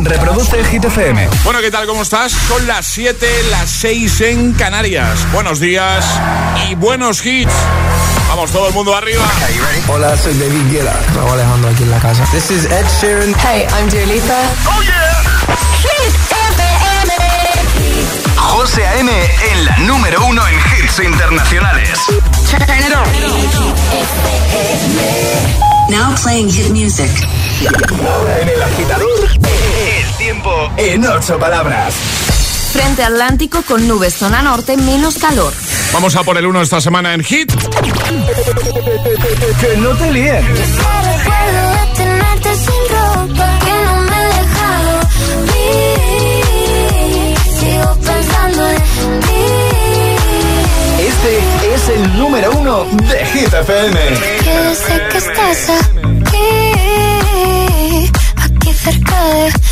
Reproduce Hit FM. Bueno, ¿qué tal? ¿Cómo estás? Son las 7, las 6 en Canarias. Buenos días y buenos hits. Vamos, todo el mundo arriba. Hola, soy David Guetta. Raúl Alejandro aquí en la casa. This is Ed Sheeran. Hey, I'm Dua Lipa. ¡Oh, yeah! Hit FM. José A.M. en la número uno en hits internacionales. Turn it on. Now playing hit music. En el agitador, tiempo en ocho palabras. Frente Atlántico con nubes, zona norte, menos calor. Vamos a por el 1 esta semana en Hit. Que no te líen. Recuerdo de tenerte sin ropa que no me he dejado ir. Sigo pensando en ti. Este es el número uno de Hit FM. Que sé que estás aquí, aquí cerca de.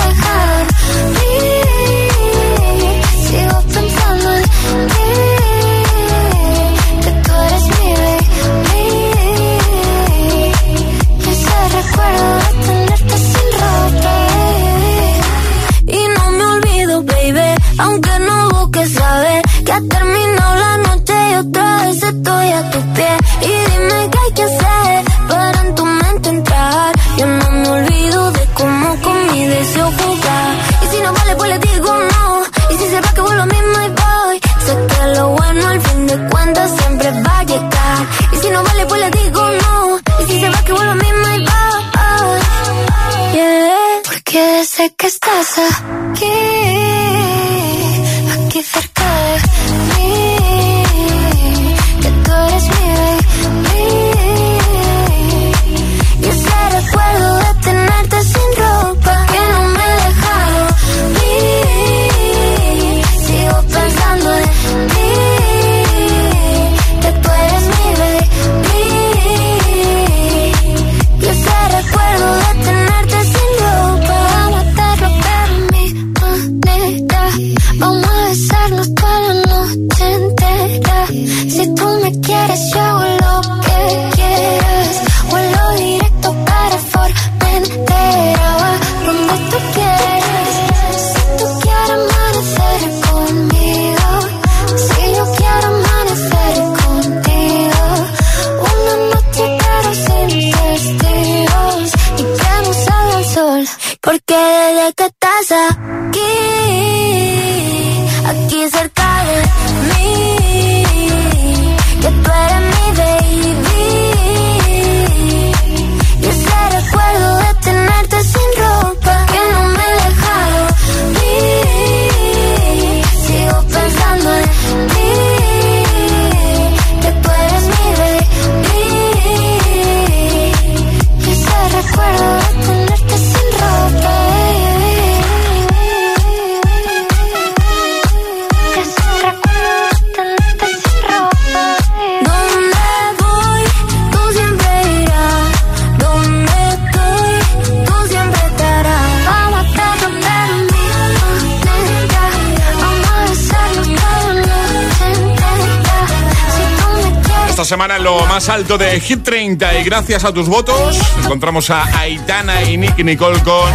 Hit 30 y gracias a tus votos encontramos a Aitana y Nicky Nicole con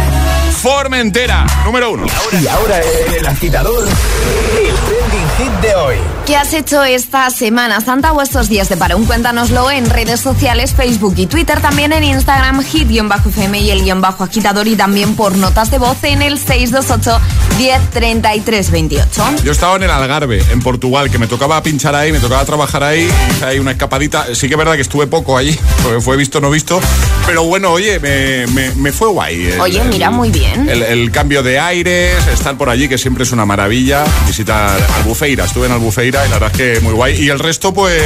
Formentera, número uno. Y ahora el agitador, el trending hit de hoy. ¿Qué has hecho esta Semana Santa o estos días de parón? Cuéntanoslo en redes sociales, Facebook y Twitter, también en Instagram, hit-fm y el guion bajo agitador y también por notas de voz en el 628 103328. Yo estaba en el Algarve, en Portugal, que me tocaba pinchar ahí, me tocaba trabajar ahí, ahí una escapadita. Sí que es verdad que estuve poco allí, porque fue visto no visto, pero bueno, oye, me, me- me fue guay. El- Oye, el- mira, muy bien. El, el cambio de aires, estar por allí, que siempre es una maravilla. Visitar Albufeira, estuve en Albufeira y la verdad es que muy guay. Y el resto, pues,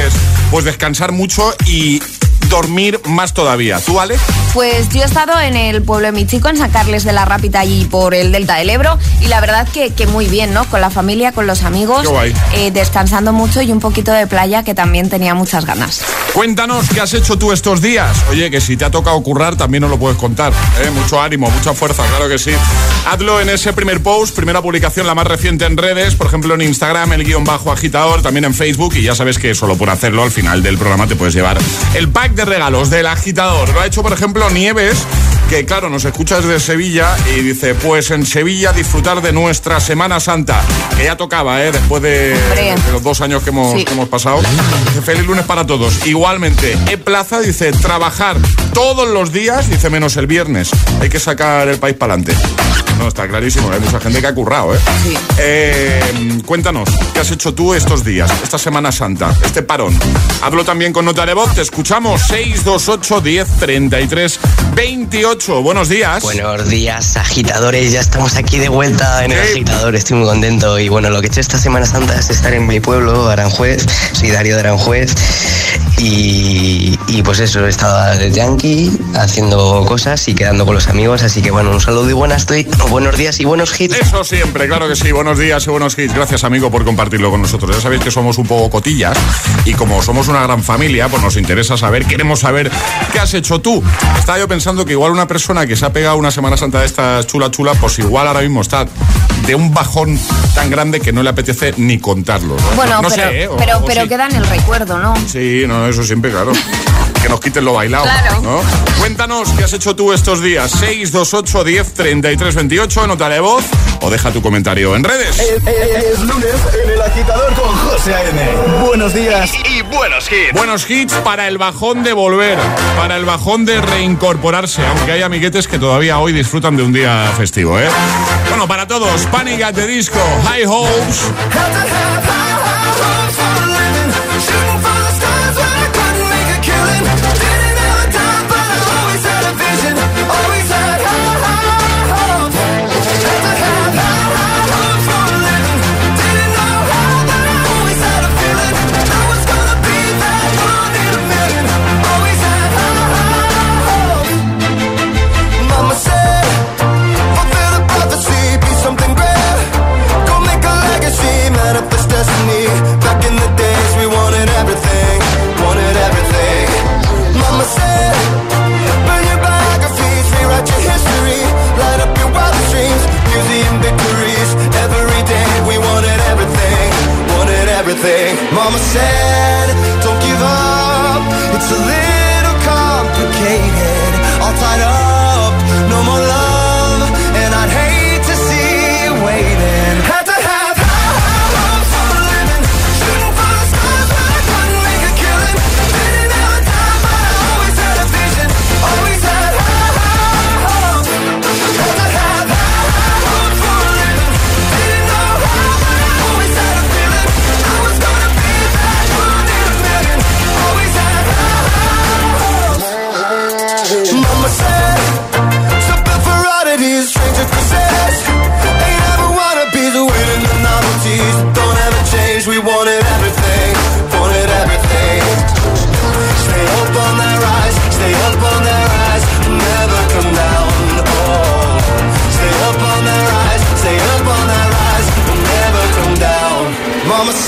pues descansar mucho y dormir más todavía. ¿Tú, Ale? Pues yo he estado en el pueblo de mi chico, en San Carles de la Rápida, allí por el Delta del Ebro, y la verdad que, que muy bien, ¿no? Con la familia, con los amigos, eh, descansando mucho y un poquito de playa que también tenía muchas ganas. Cuéntanos qué has hecho tú estos días. Oye, que si te ha tocado currar también nos lo puedes contar. ¿eh? Mucho ánimo, mucha fuerza, claro que sí. Hazlo en ese primer post, primera publicación, la más reciente en redes, por ejemplo en Instagram, el guion bajo agitador, también en Facebook. Y ya sabes que solo por hacerlo al final del programa te puedes llevar el pack de regalos del agitador. Lo ha hecho, por ejemplo, Nieves. Que claro, nos escucha desde Sevilla y dice, pues en Sevilla disfrutar de nuestra Semana Santa, que ya tocaba, ¿eh? después de, los dos años que hemos, Sí. que hemos pasado. Dice, feliz lunes para todos. Igualmente, E Plaza dice, trabajar todos los días, dice menos el viernes. Hay que sacar el país para adelante. No, está clarísimo, hay mucha gente que ha currado, ¿eh? Sí. Eh, Cuéntanos, ¿qué has hecho tú estos días, esta Semana Santa, este parón? Hablo también con Nota de Voz, te escuchamos 628 10 33 28. Buenos días. Buenos días, agitadores. Ya estamos aquí de vuelta en el agitador. Estoy muy contento. Y bueno, lo que he hecho esta Semana Santa es estar en mi pueblo, Aranjuez. Soy Darío de Aranjuez. Y, y pues eso, he estado de Yankee haciendo cosas y quedando con los amigos. Así que bueno, un saludo y buenas estoy. Buenos días y buenos hits. Eso siempre, claro que sí. Buenos días y buenos hits. Gracias, amigo, por compartirlo con nosotros. Ya sabéis que somos un poco cotillas y como somos una gran familia, pues nos interesa saber, queremos saber qué has hecho tú. Estaba yo pensando que igual una persona que se ha pegado una Semana Santa de estas chula chula, pues igual ahora mismo está de un bajón tan grande que no le apetece ni contarlo. ¿no? Bueno, No- no pero, sé, ¿eh? O- pero, o pero sí. queda en el recuerdo, ¿no? Sí, no, eso siempre, claro. Que nos quiten lo bailado. Claro. ¿no? Cuéntanos qué has hecho tú estos días. 628 10 33 28, nota de voz o deja tu comentario en redes. Es, es lunes en el agitador con José A.M. Buenos días y, buenos hits. Buenos hits para el bajón de volver, para el bajón de reincorporarse, aunque hay amiguetes que todavía hoy disfrutan de un día festivo, ¿eh? Bueno, para todos, Panic at the Disco, High Hopes. Mama said,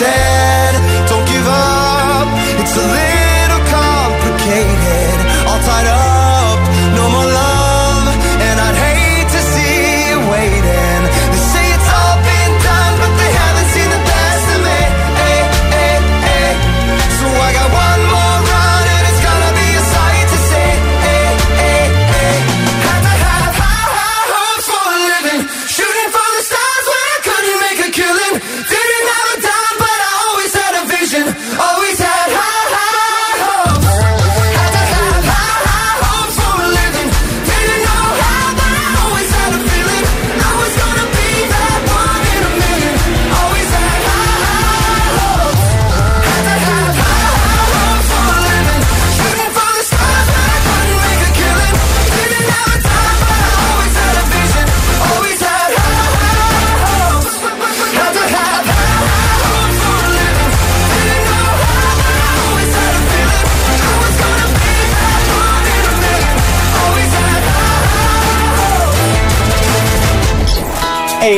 Mama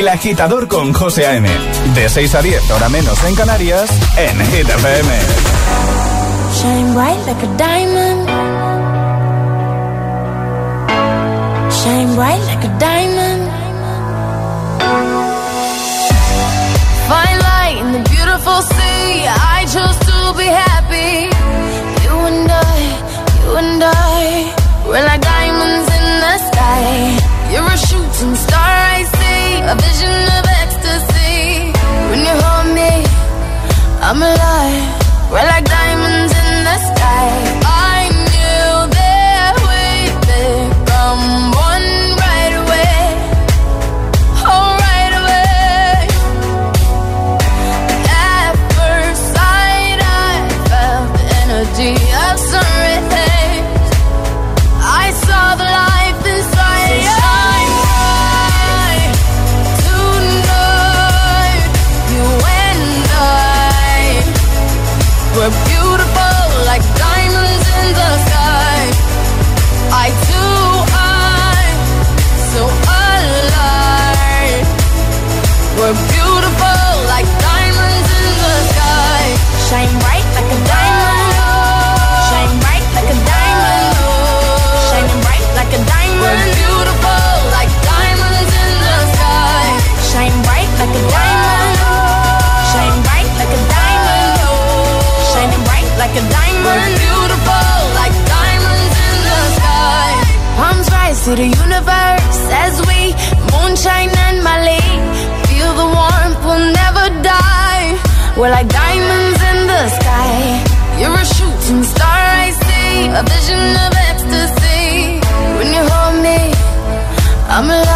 El Agitador con José A.M. De 6 a 10, hora menos en Canarias, en Hit FM. Shine bright like a diamond. Shine bright like I'm a a vision of ecstasy when you hold me. I'm alive.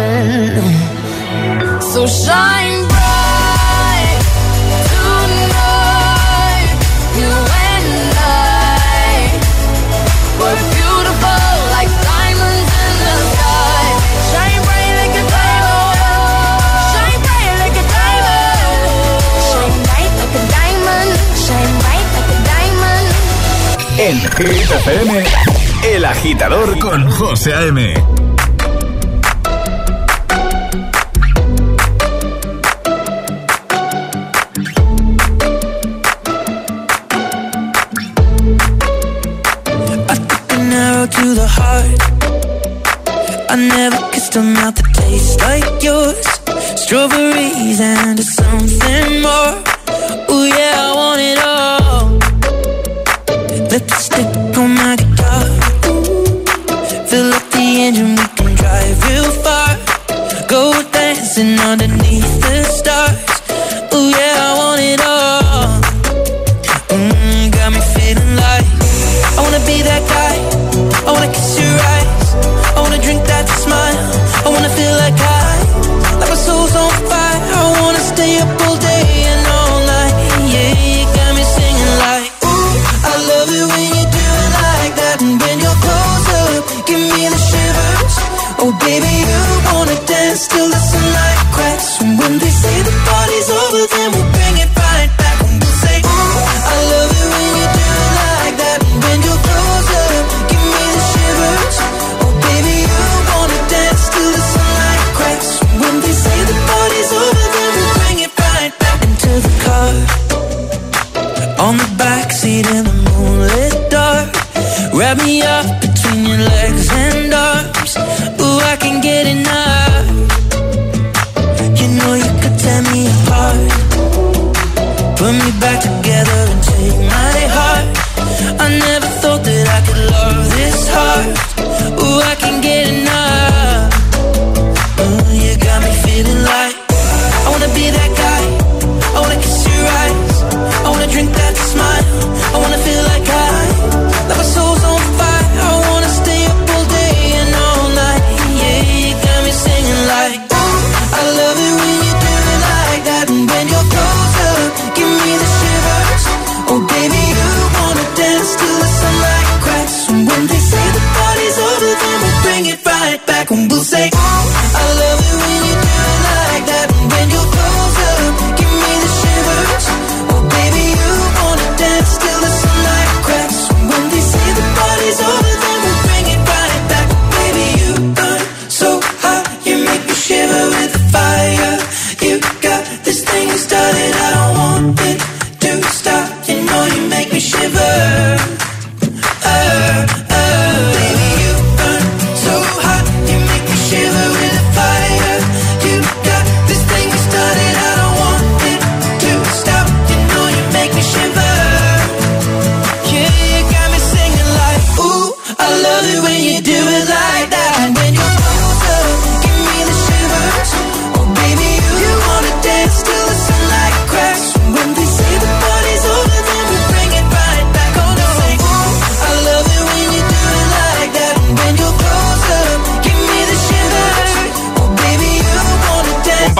Hit FM, El Agitador con José A.M. to the heart. I never kissed a man.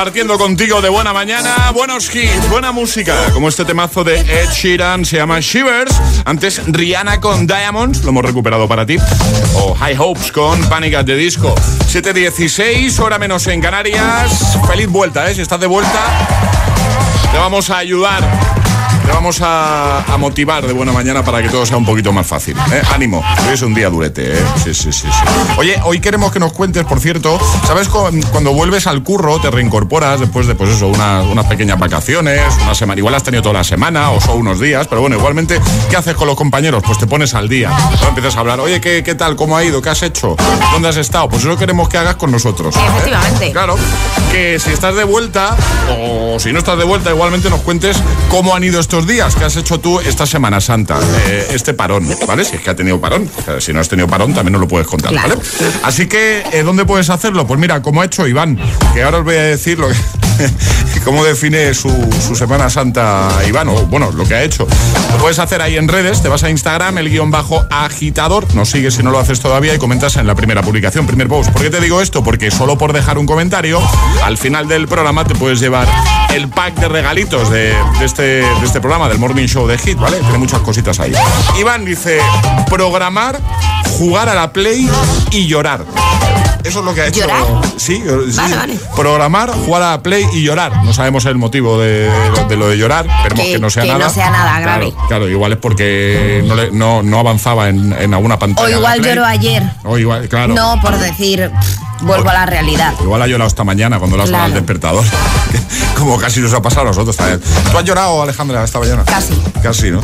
Compartiendo contigo de buena mañana, buenos hits, buena música, como este temazo de Ed Sheeran se llama Shivers. Antes Rihanna con Diamonds, lo hemos recuperado para ti. O High Hopes con Panic at the Disco. 7.16, hora menos en Canarias. Feliz vuelta, ¿eh? Si estás de vuelta, te vamos a ayudar. Te vamos a, a motivar de buena mañana para que todo sea un poquito más fácil. ¿eh? Ánimo, hoy es un día durete. ¿eh? Sí, sí, sí, sí. Oye, hoy queremos que nos cuentes, por cierto, ¿sabes cu- cuando vuelves al curro, te reincorporas después de, pues eso, unas, unas pequeñas vacaciones, una semana, igual has tenido toda la semana o solo unos días, pero bueno, igualmente, ¿qué haces con los compañeros? Pues te pones al día. ¿no? Empiezas a hablar, oye, ¿qué, ¿qué tal? ¿Cómo ha ido? ¿Qué has hecho? ¿Dónde has estado? Pues eso queremos que hagas con nosotros. ¿eh? Efectivamente. Claro, que si estás de vuelta o si no estás de vuelta, igualmente nos cuentes cómo han ido estos días, qué has hecho tú esta Semana Santa, eh, este parón, ¿vale? Si es que ha tenido parón. O sea, si no has tenido parón, también nos lo puedes contar, Claro. ¿vale? Así que, eh, ¿dónde puedes hacerlo? Pues mira, como ha hecho Iván, que ahora os voy a decir lo que- cómo define su, su Semana Santa Iván, o bueno, lo que ha hecho. Lo puedes hacer ahí en redes, te vas a Instagram, el guion bajo agitador, nos sigues si no lo haces todavía y comentas en la primera publicación, primer post. ¿Por qué te digo esto? Porque solo por dejar un comentario, al final del programa te puedes llevar el pack de regalitos de, de este, de este programa, del Morning Show de Hit, ¿vale? Tiene muchas cositas ahí. Iván dice, programar, jugar a la Play y llorar. Eso es lo que ha hecho. ¿Llorar? Sí, sí, Vale, sí. vale. Programar, jugar a la Play y llorar. No sabemos el motivo de, de lo de llorar. Esperemos que, Que- no sea que no nada. sea nada grave. Claro, claro, igual es porque no, le- no, no avanzaba en, en alguna pantalla. O igual lloró ayer. O igual, claro. No por decir, pff, vuelvo a la realidad. Igual ha llorado esta mañana cuando le ha sonado el Claro. despertador. Como casi nos ha pasado a nosotros también. ¿Tú has llorado, Alejandra, esta mañana? Casi. Casi, ¿no?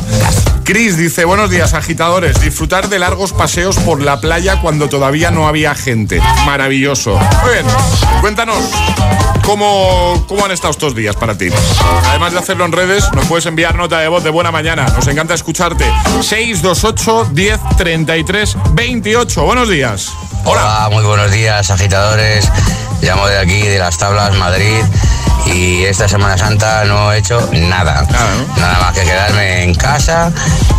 Cris dice, buenos días, agitadores. Disfrutar de largos paseos por la playa cuando todavía no había gente. Maravilloso. Muy bien, cuéntanos. ¿Cómo, ¿Cómo han estado estos días para ti? Además de hacerlo en redes, nos puedes enviar nota de voz de buena mañana. Nos encanta escucharte. 628 10 33 28. Buenos días. Hola, muy buenos días, agitadores. Llamo de aquí, de las tablas, Madrid. Y esta Semana Santa no he hecho nada. Nada, ¿no? Nada más que quedarme en casa,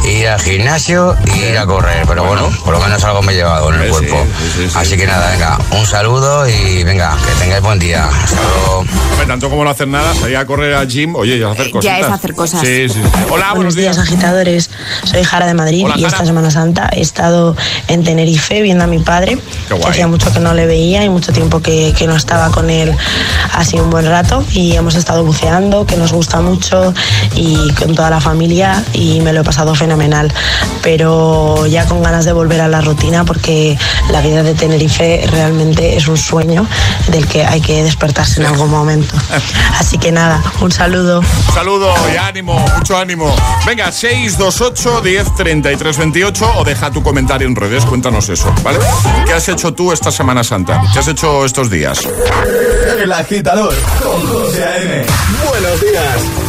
ir al gimnasio y ir a correr. Pero bueno, por lo menos algo me he llevado en el Sí, cuerpo. sí, sí, sí. Así que nada, venga, un saludo y venga, que tengáis buen día. Hasta luego. Hombre, tanto como no hacer nada, salir a correr al gym, oye, ya hacer Ya cositas. es hacer cosas. Sí, sí, sí. Hola, buenos días. agitadores. Soy Jara de Madrid Hola, y Jara. esta Semana Santa he estado en Tenerife viendo a mi padre, Qué guay. que hacía mucho que no le veía y mucho tiempo que, que no estaba con él así un buen rato y hemos estado buceando, que nos gusta mucho y con toda la familia y me lo he pasado fenomenal, pero ya con ganas de volver a la rutina porque la vida de Tenerife realmente es un sueño del que hay que despertarse en algún momento. Así que nada, un saludo. Un saludo y ánimo, mucho ánimo. Venga, 628 10 33 28 o deja tu comentario en redes, cuéntanos eso, ¿vale? ¿Qué has hecho tú esta Semana Santa? ¿Qué has hecho estos días? El agitador con Buenos días.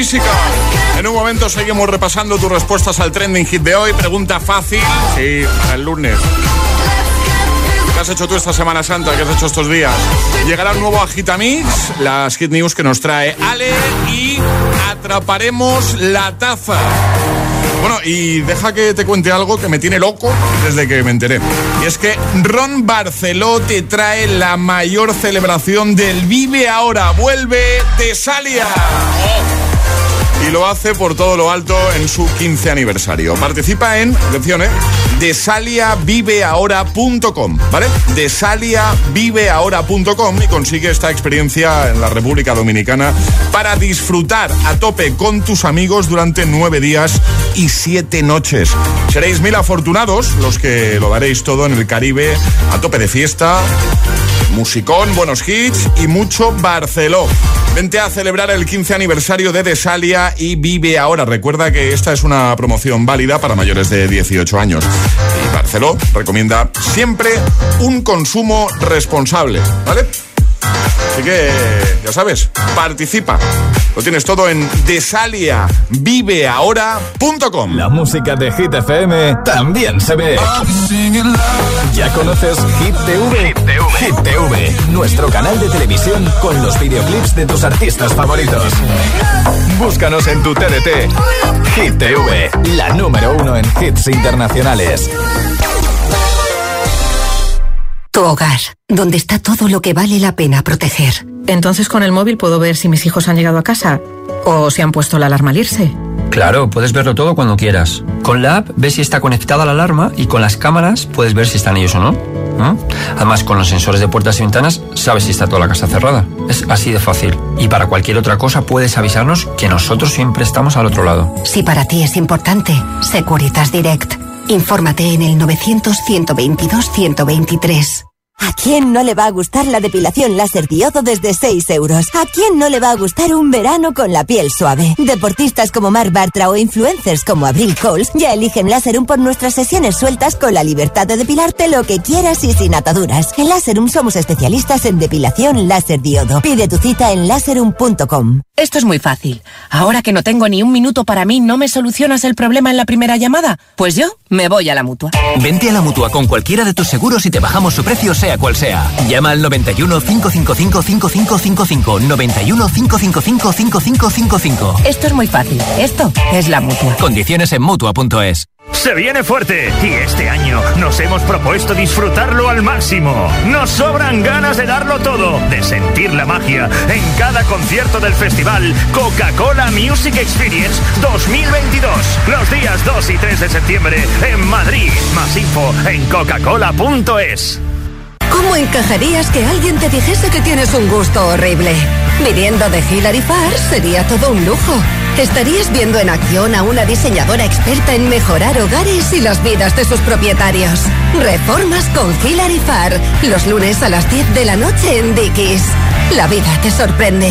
Física. En un momento seguimos repasando tus respuestas al trending hit de hoy. Pregunta fácil. Sí, para el lunes. ¿Qué has hecho tú esta Semana Santa? ¿Qué has hecho estos días? Llegará un nuevo Agitamix, las hit news que nos trae Ale y atraparemos la taza. Bueno, y deja que te cuente algo que me tiene loco desde que me enteré. Y es que Ron Barceló te trae la mayor celebración del Vive Ahora. Vuelve Tesalia. Y lo hace por todo lo alto en su 15 aniversario. Participa en, atención, ¿eh? desaliaviveahora.com, ¿vale? desaliaviveahora.com y consigue esta experiencia en la República Dominicana para disfrutar a tope con tus amigos durante nueve días y siete noches. Seréis mil afortunados los que lo daréis todo en el Caribe a tope de fiesta, musicón, buenos hits y mucho Barceló. Vente a celebrar el 15 aniversario de Desalia y vive ahora. Recuerda que esta es una promoción válida para mayores de 18 años. Y Barceló recomienda siempre un consumo responsable, ¿vale? Así que, ya sabes, participa. Lo tienes todo en desaliaviveahora.com. La música de Hit FM también se ve. ¿Ya conoces Hit TV? Hit TV, nuestro canal de televisión con los videoclips de tus artistas favoritos. Búscanos en tu TDT. Hit TV, la número uno en hits internacionales. Tu hogar, donde está todo lo que vale la pena proteger. Entonces con el móvil puedo ver si mis hijos han llegado a casa o si han puesto la alarma al irse. Claro, puedes verlo todo cuando quieras. Con la app ves si está conectada la alarma y con las cámaras puedes ver si están ellos o no. Además, con los sensores de puertas y ventanas, sabes si está toda la casa cerrada. Es así de fácil. Y para cualquier otra cosa, puedes avisarnos que nosotros siempre estamos al otro lado. Si para ti es importante, Securitas Direct. Infórmate en el 900-122-123. ¿A quién no le va a gustar la depilación láser diodo desde 6 euros? ¿A quién no le va a gustar un verano con la piel suave? Deportistas como Mark Bartra o influencers como Abril Coles ya eligen Láserum por nuestras sesiones sueltas con la libertad de depilarte lo que quieras y sin ataduras. En Láserum somos especialistas en depilación láser diodo. Pide tu cita en láserum.com. Esto es muy fácil. Ahora que no tengo ni un minuto para mí, ¿no me solucionas el problema en la primera llamada? Pues yo me voy a la mutua. Vente a la mutua con cualquiera de tus seguros y te bajamos su precio, sea cual sea. Llama al 91 555 5555. 91 555 5555. Esto es muy fácil. Esto es la mutua. Condiciones en mutua.es. Se viene fuerte y este año nos hemos propuesto disfrutarlo al máximo. Nos sobran ganas de darlo todo, de sentir la magia en cada concierto del festival Coca-Cola Music Experience 2022. Los días 2 y 3 de septiembre en Madrid. Más info en coca-cola.es. ¿Cómo encajarías que alguien te dijese que tienes un gusto horrible? Viniendo de Hilary Farr sería todo un lujo. Estarías viendo en acción a una diseñadora experta en mejorar hogares y las vidas de sus propietarios. Reformas con Hilary Farr, los lunes a las 10 de la noche en Dickies. La vida te sorprende.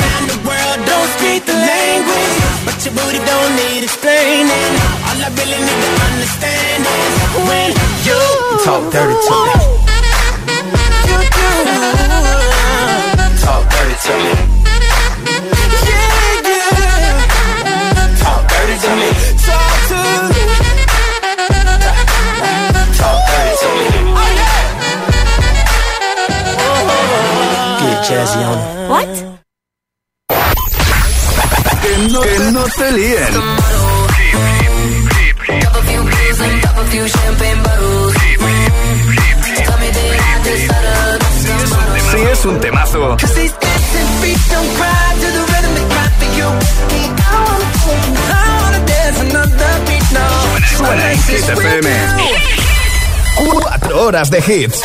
Language. Your booty don't need explaining. All I really need to understand is when you Talk dirty to me. Si es un temazo, suena en Hit FM. Cuatro horas de hits.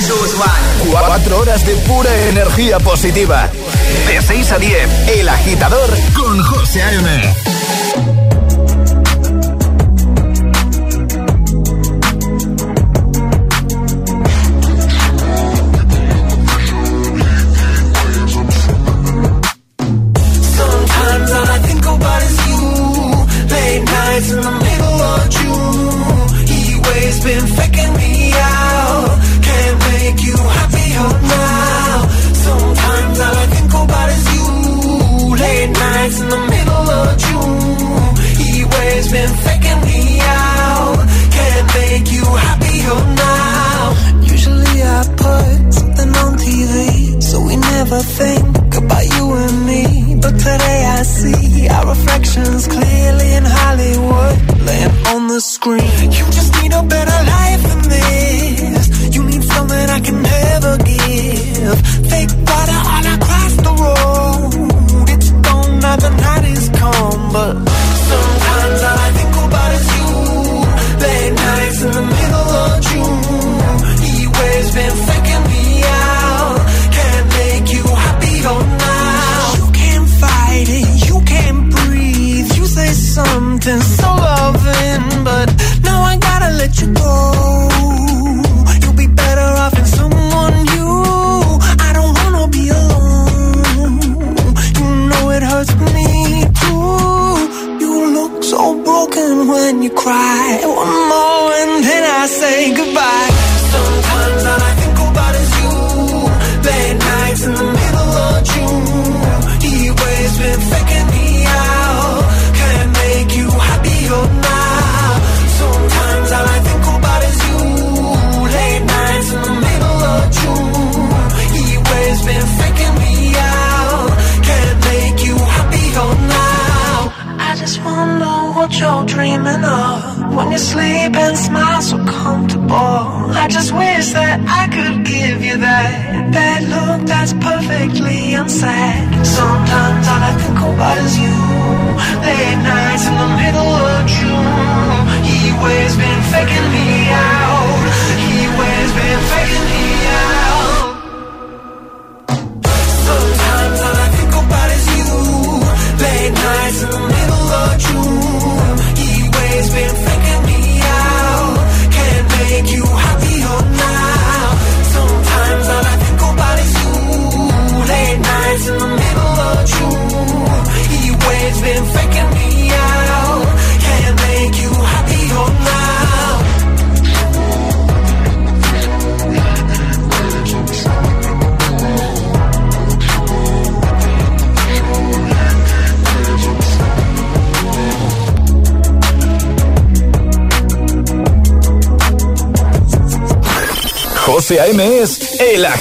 Cuatro horas de pura energía positiva. De 6 a 10, El Agitador con José A.M.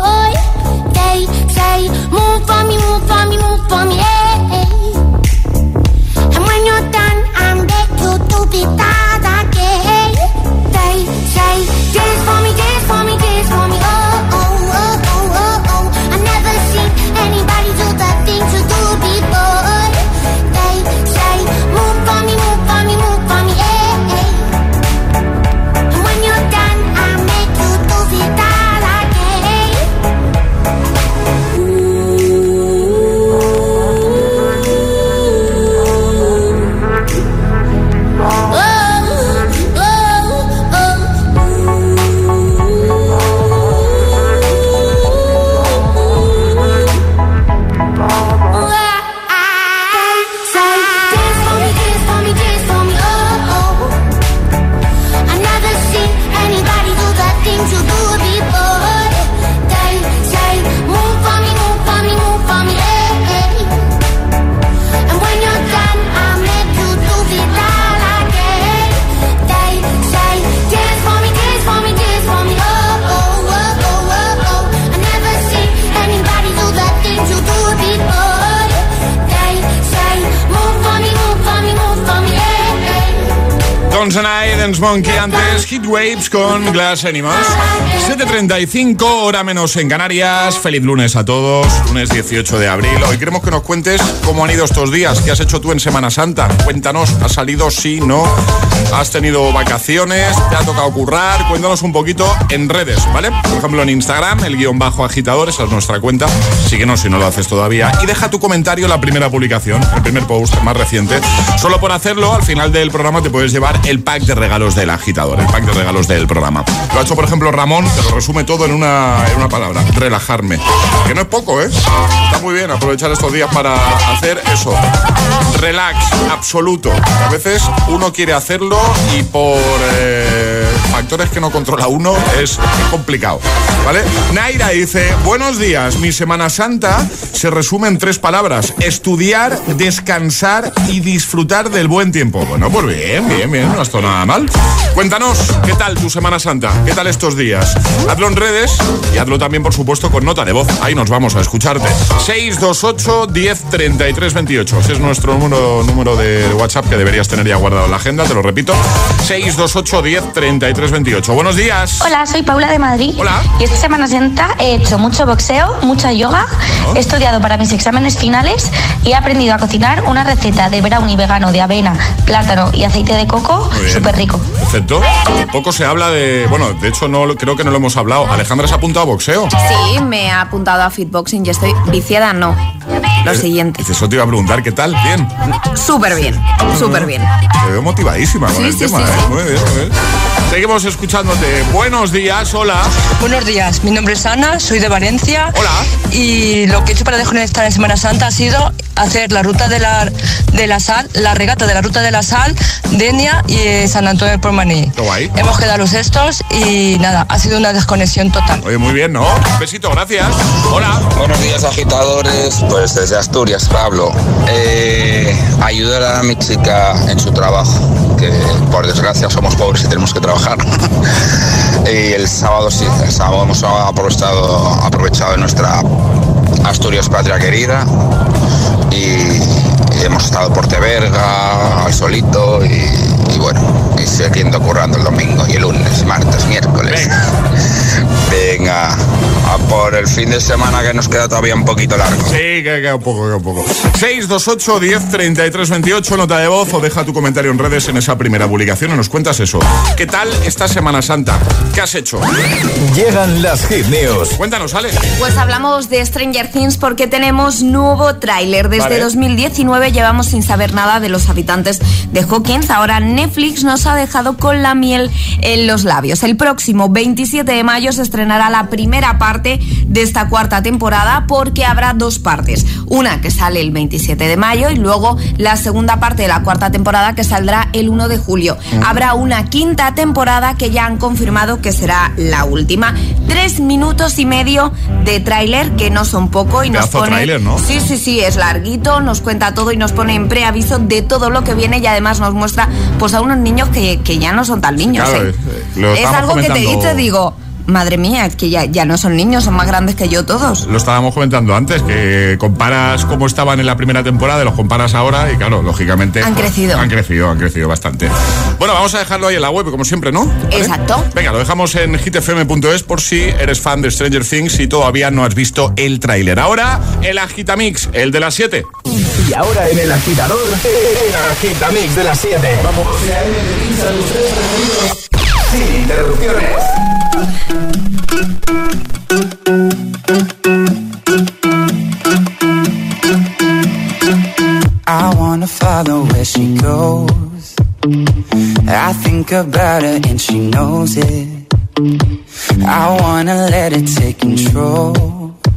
boy. They say, move for me, move for me, move for me. Eh. Dance Monkey, antes Hit Waves con Glass Animals. 7.35, hora menos en Canarias. Feliz lunes a todos, lunes 18 de abril. Hoy queremos que nos cuentes cómo han ido estos días, qué has hecho tú en Semana Santa. Cuéntanos, ¿has salido sí, no? ¿Has tenido vacaciones? ¿Te ha tocado currar? Cuéntanos un poquito en redes, ¿vale? Por ejemplo, en Instagram, el guion bajo agitador, esa es nuestra cuenta. Síguenos si no lo haces todavía. Y deja tu comentario en la primera publicación, el primer post más reciente. Solo por hacerlo, al final del programa te puedes llevar el pack de regalos del agitador, el pack de regalos del programa. Lo ha hecho, por ejemplo, Ramón, te lo resume todo en una, en una palabra, relajarme. Que no es poco, ¿eh? Está muy bien aprovechar estos días para hacer eso. Relax, absoluto. A veces uno quiere hacerlo y por eh, factores que no controla uno es, complicado, ¿vale? Naira dice, buenos días, mi Semana Santa se resume en tres palabras, estudiar, descansar y disfrutar del buen tiempo. Bueno, pues bien, bien, bien, no está nada mal. Cuéntanos, ¿qué tal tu Semana Santa? ¿Qué tal estos días? Hazlo en redes y hazlo también, por supuesto, con nota de voz. Ahí nos vamos a escucharte. 628 10 33 28. Ese es nuestro número, número de WhatsApp que deberías tener ya guardado en la agenda, te lo repito. 628 10 33 28. Buenos días. Hola, soy Paula de Madrid. Hola. Y esta Semana Santa he hecho mucho boxeo, mucha yoga, he estudiado para mis exámenes finales y he aprendido a cocinar una receta de brownie vegano de avena, plátano y aceite de coco súper rico. Perfecto. Poco se habla de. Bueno, de hecho, no creo que no lo hemos hablado. Alejandra se ha apuntado a boxeo. Sí, me ha apuntado a fitboxing y estoy viciada, no. Lo Eh, siguiente. dice, Eso te iba a preguntar, ¿qué tal? Bien. Súper bien, súper bien. Te veo motivadísima con Sí, el sí, tema, sí, ¿eh? sí. Muy bien, muy bien. Seguimos escuchándote. Buenos días, hola. Buenos días, mi nombre es Ana, soy de Valencia. Hola. Y lo que he hecho para desconectar en Semana Santa ha sido hacer la ruta de la, de la sal, la regata de la ruta de la sal, Denia y eh, San Antonio del Pormaní. Guay. Hemos quedado los estos y nada, ha sido una desconexión total. Oye, muy bien, ¿no? Un besito, gracias. Hola. Buenos días agitadores, pues desde Asturias, Pablo. Eh, ayudar a mi chica en su trabajo, que por desgracia somos pobres y tenemos que trabajar. y el sábado sí, el sábado hemos aprovechado, aprovechado nuestra Asturias patria querida y, y hemos estado por Teverga, al solito y, y bueno, y siguiendo currando el domingo y el lunes, martes, miércoles. Venga, a por el fin de semana que nos queda todavía un poquito largo. Sí, que queda un poco, queda un poco. 628 10 33 28, nota de voz o deja tu comentario en redes en esa primera publicación y nos cuentas eso. ¿Qué tal esta Semana Santa? ¿Qué has hecho? Llegan las hit news. Cuéntanos, Ale. Pues hablamos de Stranger Things porque tenemos nuevo tráiler. Desde Vale. 2019 llevamos sin saber nada de los habitantes de Hawkins. Ahora Netflix nos ha dejado con la miel en los labios. El próximo 27 de mayo se estrenará la primera parte de esta cuarta temporada porque habrá dos partes. Una que sale el 27 de mayo y luego la segunda parte de la cuarta temporada que saldrá el 1 de julio. Habrá una quinta temporada que ya han confirmado que será la última. Tres minutos y medio de tráiler que no son poco y nos pone... ¿no? Sí, sí, sí, es larguito, nos cuenta todo y nos pone en preaviso de todo lo que viene y además nos muestra pues a unos niños que, que ya no son tan niños. Claro, ¿eh? eh, es estábamos algo que te dice, digo, madre mía, es que ya, ya no son niños, son más grandes que yo todos. Lo estábamos comentando antes, que comparas cómo estaban en la primera temporada y los comparas ahora y claro, lógicamente... Han pues, crecido. Han crecido, han crecido bastante. Bueno, vamos a dejarlo ahí en la web, como siempre, ¿no? ¿Vale? Exacto. Venga, lo dejamos en hitfm.es por si eres fan de Stranger Things y todavía no has visto el tráiler. Ahora, el Agitamix, el de las 7. Y ahora en el agitador, el agitamix de las 7. Vamos. Sin interrupciones. I wanna follow where she goes. I think about her and she knows it. I wanna let it take control.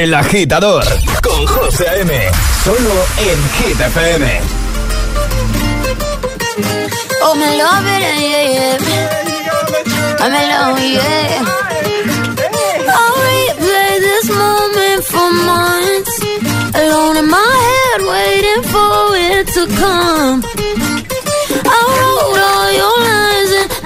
El agitador con José A.M. Solo en Hit FM. Oh, me love it, yeah, yeah. I'm in love, yeah. I'll replay this moment for months. Alone in my head, waiting for it to come. I wrote all your lines and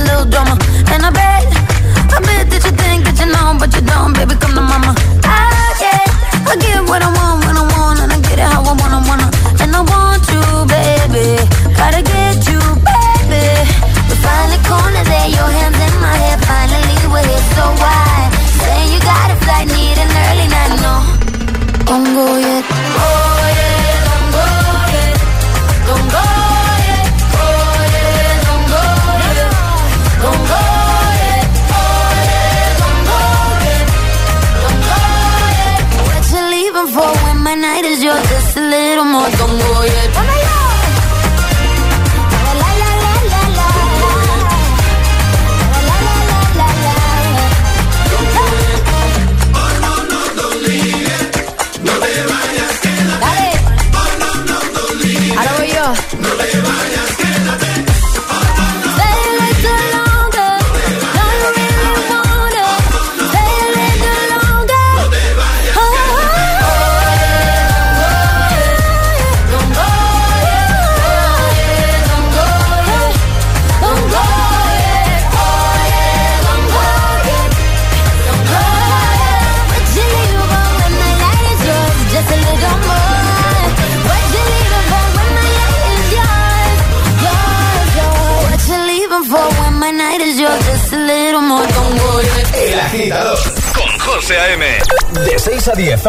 A little drama. And I bet, I bet that you think that you know, but you don't, baby, come to mama. Ah, I get, I get what I want,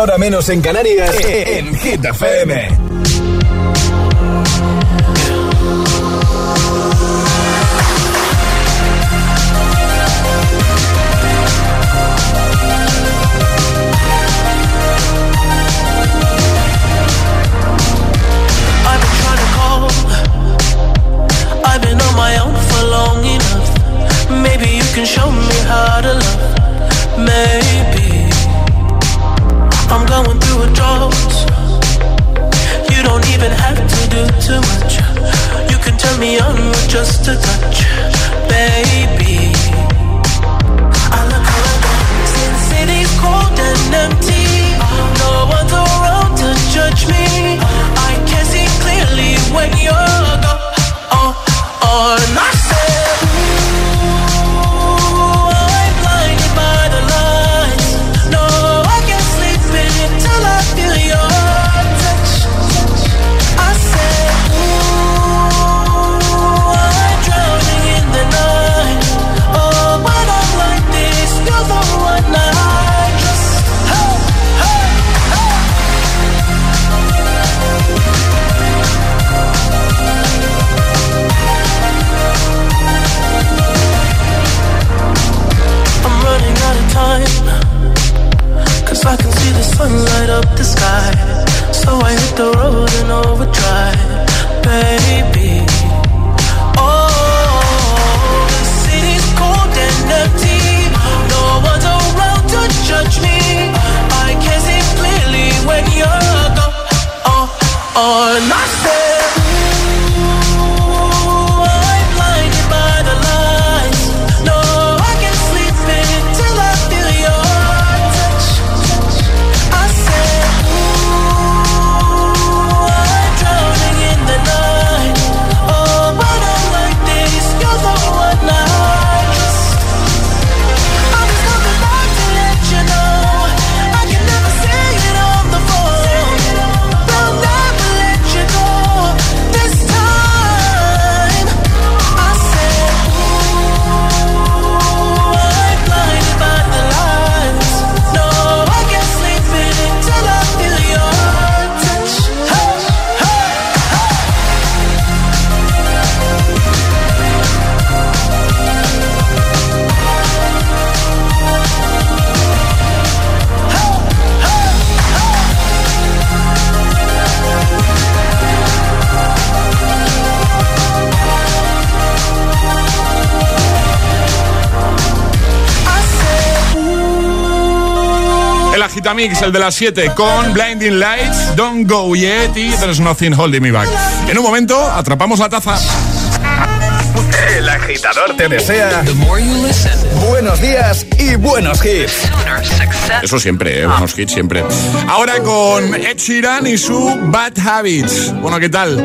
6 a 10, ahora menos en Canarias, en Hit too much. You can tell me on with just a touch. Mix, el de las 7, con Blinding Lights, Don't Go Yet y There's Nothing Holding Me Back. En un momento, atrapamos la taza. El agitador te desea buenos días y buenos hits. Eso siempre, ¿eh? buenos hits siempre. Ahora con Ed Sheeran y su Bad Habits. Bueno, ¿qué tal?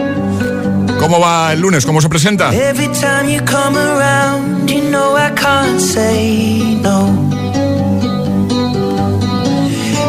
¿Cómo va el lunes? ¿Cómo se presenta? Every time you come around, you know I can't say no.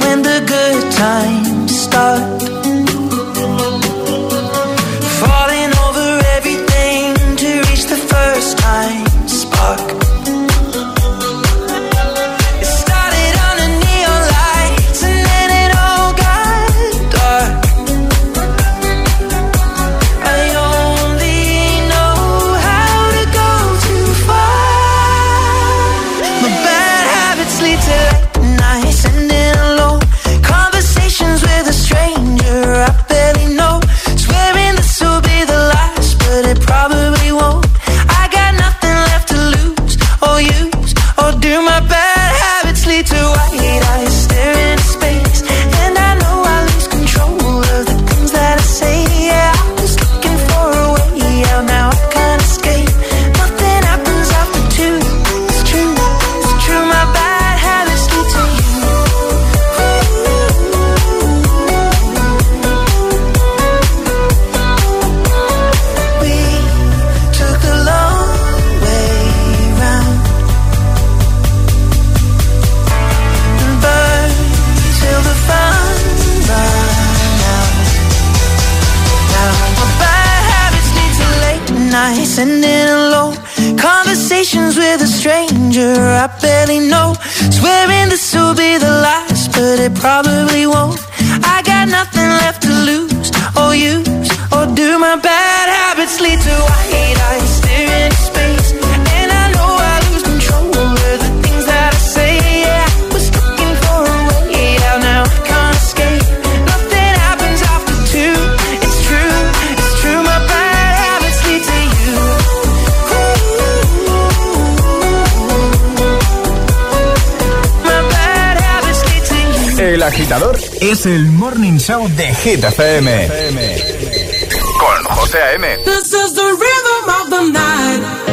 when the good times start. agitador es el Morning Show de Hit FM. Con José A.M. This is the rhythm of the night.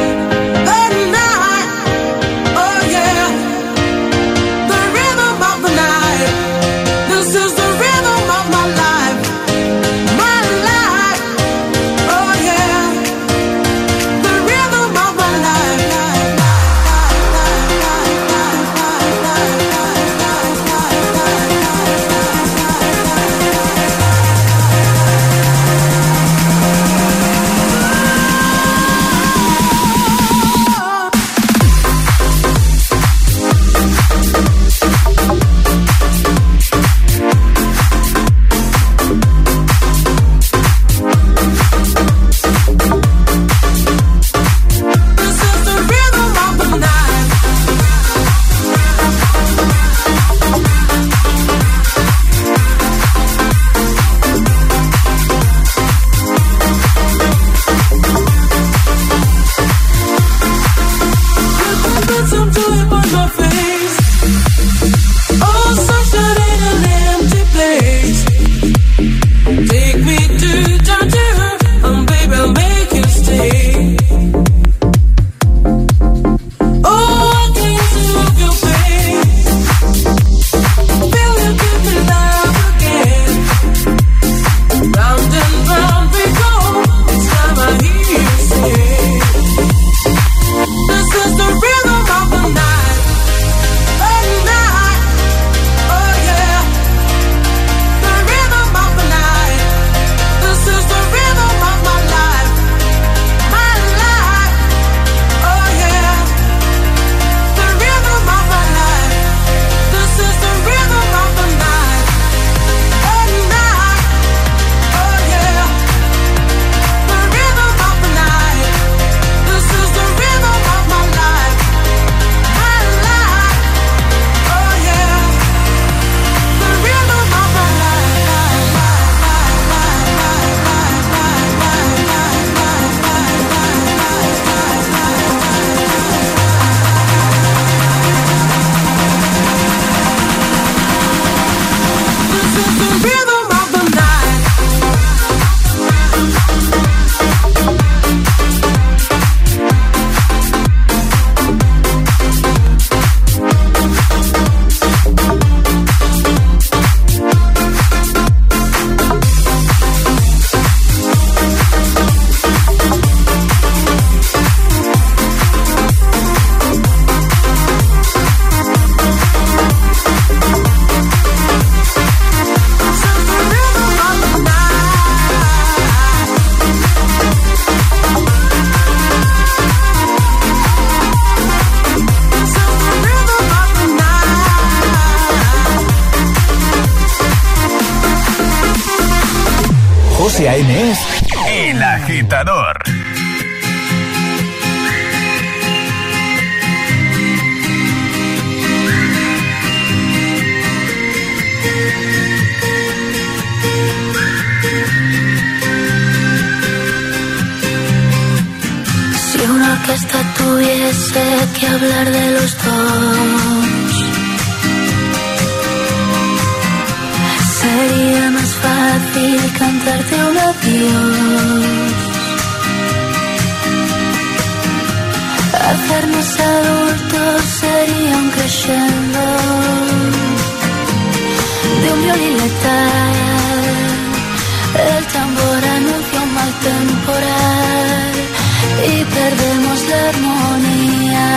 Armonía.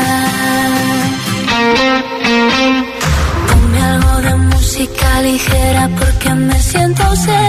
Ponme algo de música ligera porque me siento ausente.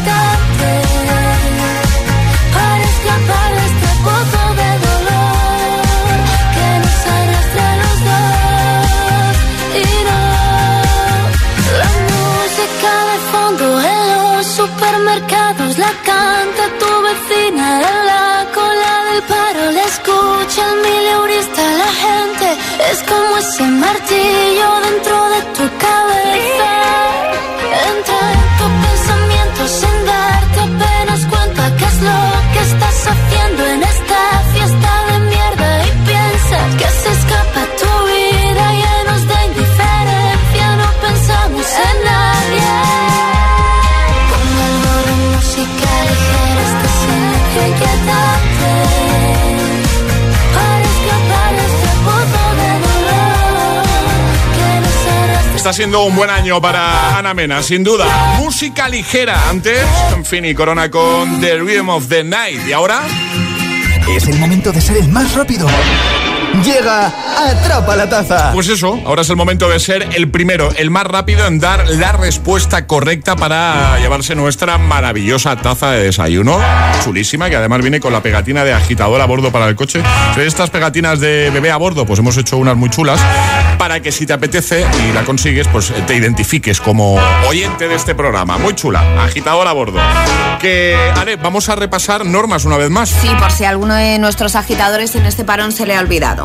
supermercados la canta tu vecina en la cola del paro. La escucha el mileurista la gente es como ese martillo de Está siendo un buen año para Ana Mena, sin duda. Música ligera. Antes, en fin, y Corona con The Rhythm of the Night. Y ahora, Es el momento de ser el más rápido. Llega Atrapa la Taza. pues eso, ahora es el momento de ser el primero, el más rápido en dar la respuesta correcta para llevarse nuestra maravillosa taza de desayuno. Chulísima, que además viene con la pegatina de agitador a bordo para el coche. ¿Sabes estas pegatinas de bebé a bordo? Pues hemos hecho unas muy chulas para que si te apetece y la consigues, pues te identifiques como oyente de este programa. Muy chula, agitador a bordo. Que, Ale, vamos a repasar normas una vez más. Sí, por si alguno de nuestros agitadores en este parón se le ha olvidado.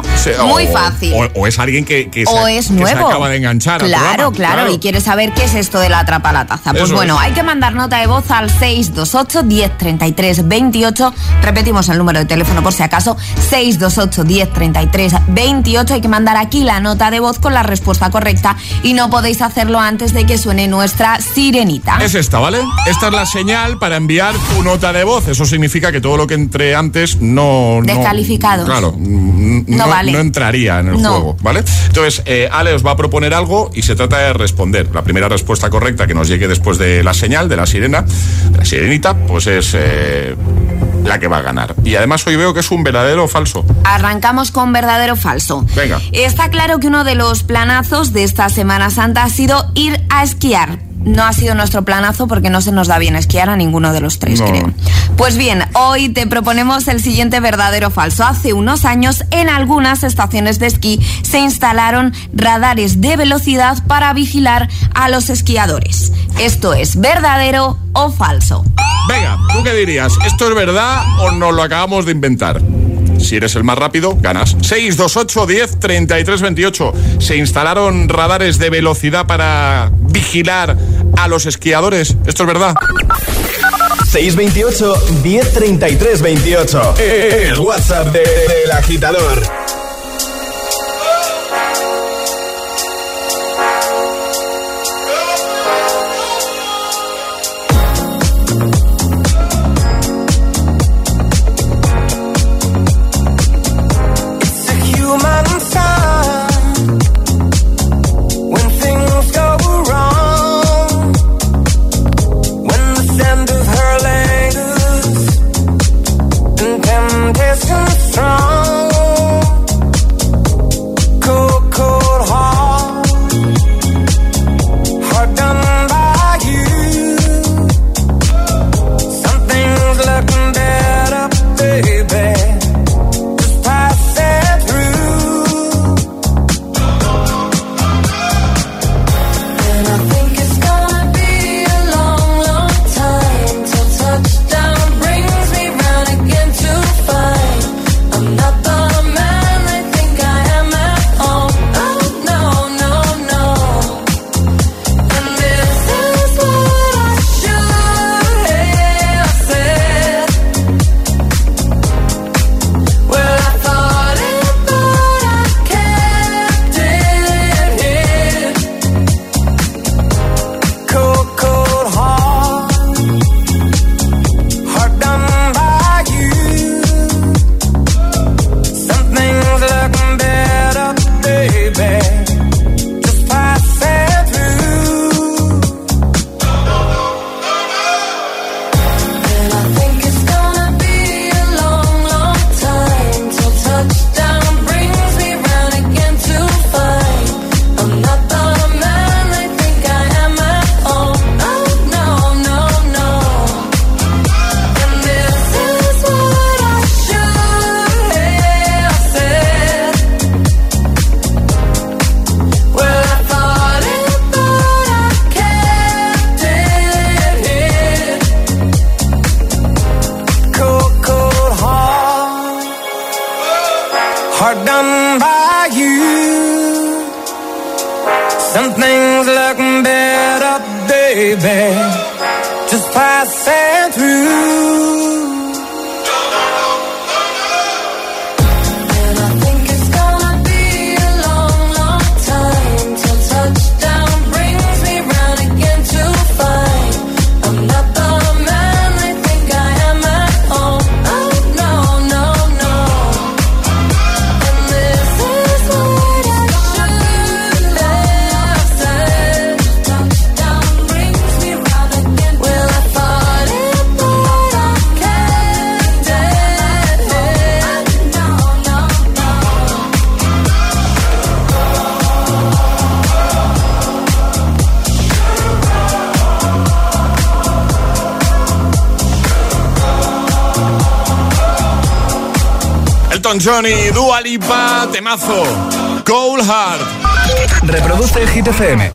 Muy o- fácil. O, o es alguien que, que o se, es que se nuevo. acaba de enganchar. Claro, claro, y quiere saber qué es esto de la atrapa la taza. Pues Eso bueno, es. hay que mandar nota de voz al 628 1033 28. Repetimos el número de teléfono por si acaso. 628 1033 28. Hay que mandar aquí la nota de voz con la respuesta correcta y no podéis hacerlo antes de que suene nuestra sirenita. Es esta, ¿vale? Esta es la señal para enviar tu nota de voz. Eso significa que todo lo que entre antes no... no- Descalificados. claro, mm, no, No vale. no entraría en el No. juego, ¿vale? Entonces, eh, Ale os va a proponer algo y se trata de responder. La primera respuesta correcta que nos llegue después de la señal, de la sirena, de la sirenita, pues es eh, la que va a ganar. Y además hoy veo que es un verdadero o falso. Arrancamos con verdadero o falso. Venga. Está claro que uno de los planazos de esta Semana Santa ha sido ir a esquiar no ha sido nuestro planazo porque no se nos da bien esquiar a ninguno de los tres, creo. Pues bien, hoy te proponemos el siguiente verdadero falso. Hace unos años, en algunas estaciones de esquí se instalaron radares de velocidad para vigilar a los esquiadores. Esto es verdadero o falso. Venga, ¿tú qué dirías? ¿Esto es verdad o nos lo acabamos de inventar? Si eres el más rápido, ganas. 628 10 33 28. Se instalaron radares de velocidad para vigilar a los esquiadores. Esto es verdad. 628 10 33 28. El WhatsApp del de, de, agitador. Johnny, Dua Lipa, temazo, Cold Heart. Reproduce el Hit